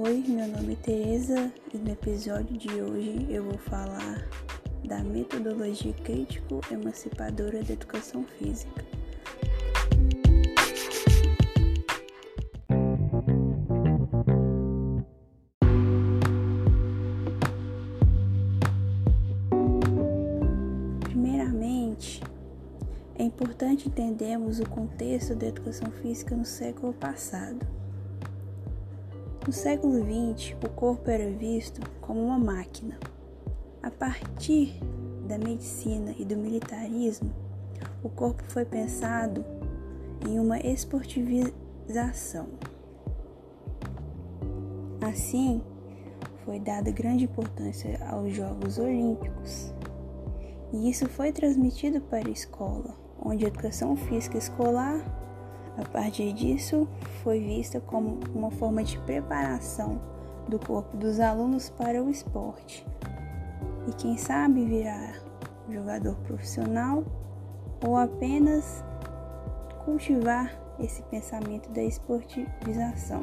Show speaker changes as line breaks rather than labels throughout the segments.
Oi, meu nome é Tereza e no episódio de hoje eu vou falar da metodologia crítico-emancipadora da educação física. Primeiramente, é importante entendermos o contexto da educação física no século passado. No século XX, o corpo era visto como uma máquina. A partir da medicina e do militarismo, o corpo foi pensado em uma esportivização. Assim, foi dada grande importância aos Jogos Olímpicos. E isso foi transmitido para a escola, onde a educação física escolar a partir disso, foi vista como uma forma de preparação do corpo dos alunos para o esporte. E quem sabe virar jogador profissional ou apenas cultivar esse pensamento da esportivização.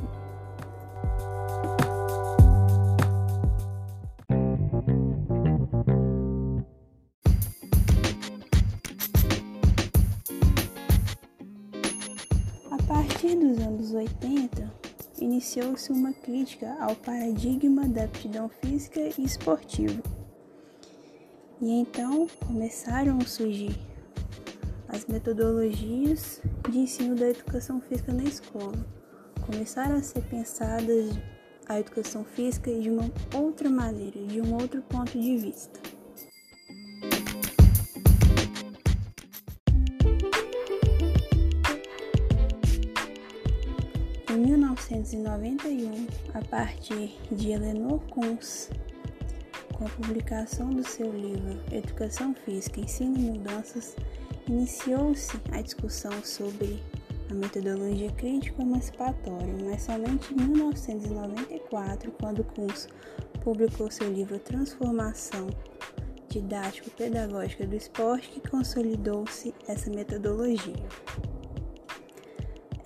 Partir dos anos 80, iniciou-se uma crítica ao paradigma da aptidão física e esportiva. E então começaram a surgir as metodologias de ensino da educação física na escola. Começaram a ser pensadas a educação física de uma outra maneira, de um outro ponto de vista. A partir de Eleanor Kunz, com a publicação do seu livro Educação Física, Ensino e Mudanças, iniciou-se a discussão sobre a metodologia crítico-emancipatória, mas somente em 1994, quando Kunz publicou seu livro Transformação Didático-Pedagógica do Esporte, que consolidou-se essa metodologia.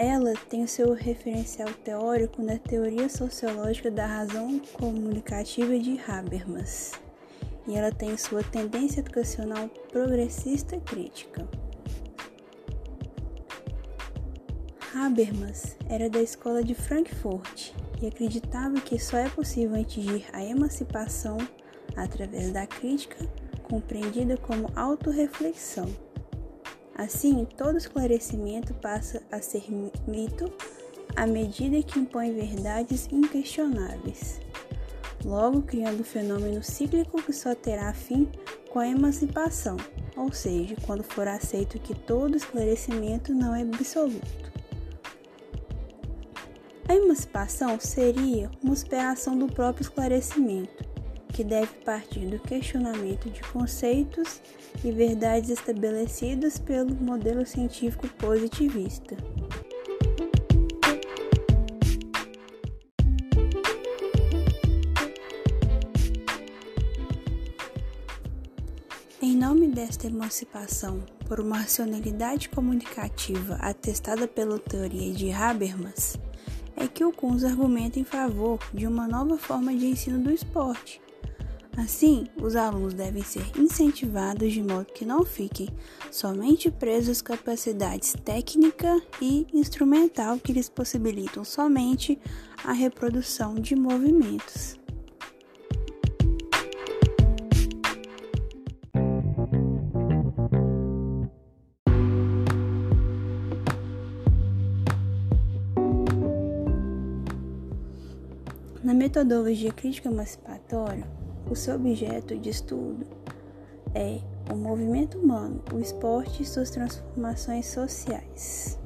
Ela tem o seu referencial teórico na teoria sociológica da razão comunicativa de Habermas, e ela tem sua tendência educacional progressista crítica. Habermas era da escola de Frankfurt e acreditava que só é possível atingir a emancipação através da crítica, compreendida como autorreflexão. Assim, todo esclarecimento passa a ser mito à medida que impõe verdades inquestionáveis, logo criando um fenômeno cíclico que só terá fim com a emancipação, ou seja, quando for aceito que todo esclarecimento não é absoluto. A emancipação seria uma superação do próprio esclarecimento, que deve partir do questionamento de conceitos e verdades estabelecidas pelo modelo científico positivista. Em nome desta emancipação por uma racionalidade comunicativa atestada pela teoria de Habermas, é que o Kunz argumenta em favor de uma nova forma de ensino do esporte, Assim, os alunos devem ser incentivados de modo que não fiquem somente presos às capacidades técnica e instrumental que lhes possibilitam somente a reprodução de movimentos. Na metodologia crítica emancipatória, o seu objeto de estudo é o movimento humano, o esporte e suas transformações sociais.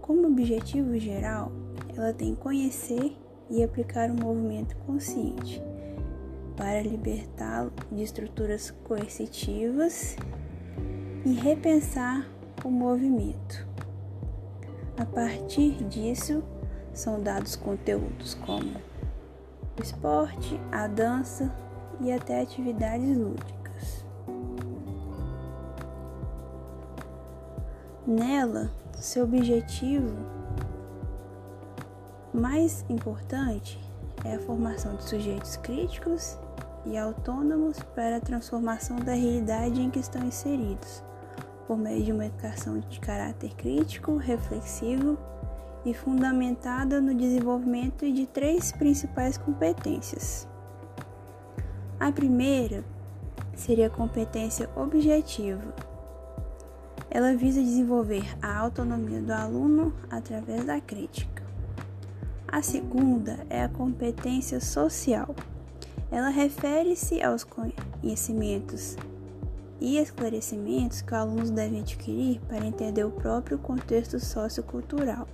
Como objetivo geral, ela tem conhecer e aplicar o um movimento consciente para libertá-lo de estruturas coercitivas e repensar o movimento. A partir disso, são dados conteúdos como o esporte, a dança e até atividades lúdicas. Nela, seu objetivo mais importante é a formação de sujeitos críticos e autônomos para a transformação da realidade em que estão inseridos, por meio de uma educação de caráter crítico, reflexivo e fundamentada no desenvolvimento de três principais competências. A primeira seria a competência objetiva. Ela visa desenvolver a autonomia do aluno através da crítica. A segunda é a competência social. Ela refere-se aos conhecimentos e esclarecimentos que os alunos devem adquirir para entender o próprio contexto sociocultural.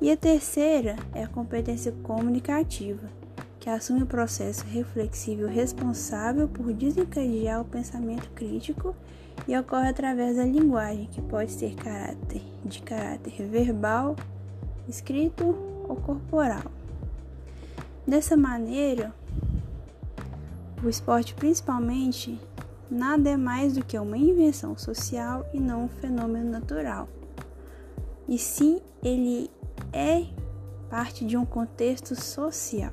E a terceira é a competência comunicativa, que assume o processo reflexivo responsável por desencadear o pensamento crítico e ocorre através da linguagem, que pode ser caráter, de caráter verbal, escrito ou corporal. Dessa maneira, o esporte principalmente nada é mais do que uma invenção social e não um fenômeno natural. E sim, ele é parte de um contexto social.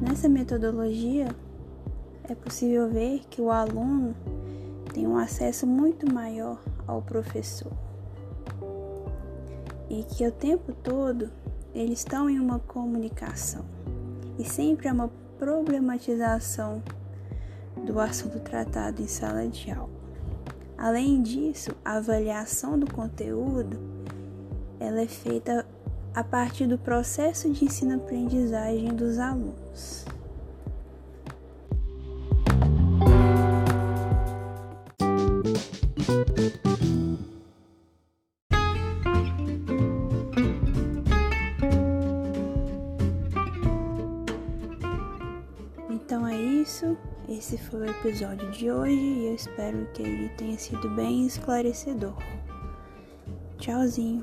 Nessa metodologia, é possível ver que o aluno tem um acesso muito maior ao professor e que o tempo todo eles estão em uma comunicação e sempre há uma problematização do assunto tratado em sala de aula. Além disso, a avaliação do conteúdo ela é feita a partir do processo de ensino-aprendizagem dos alunos. Então é isso. Esse foi o episódio de hoje e eu espero que ele tenha sido bem esclarecedor. Tchauzinho.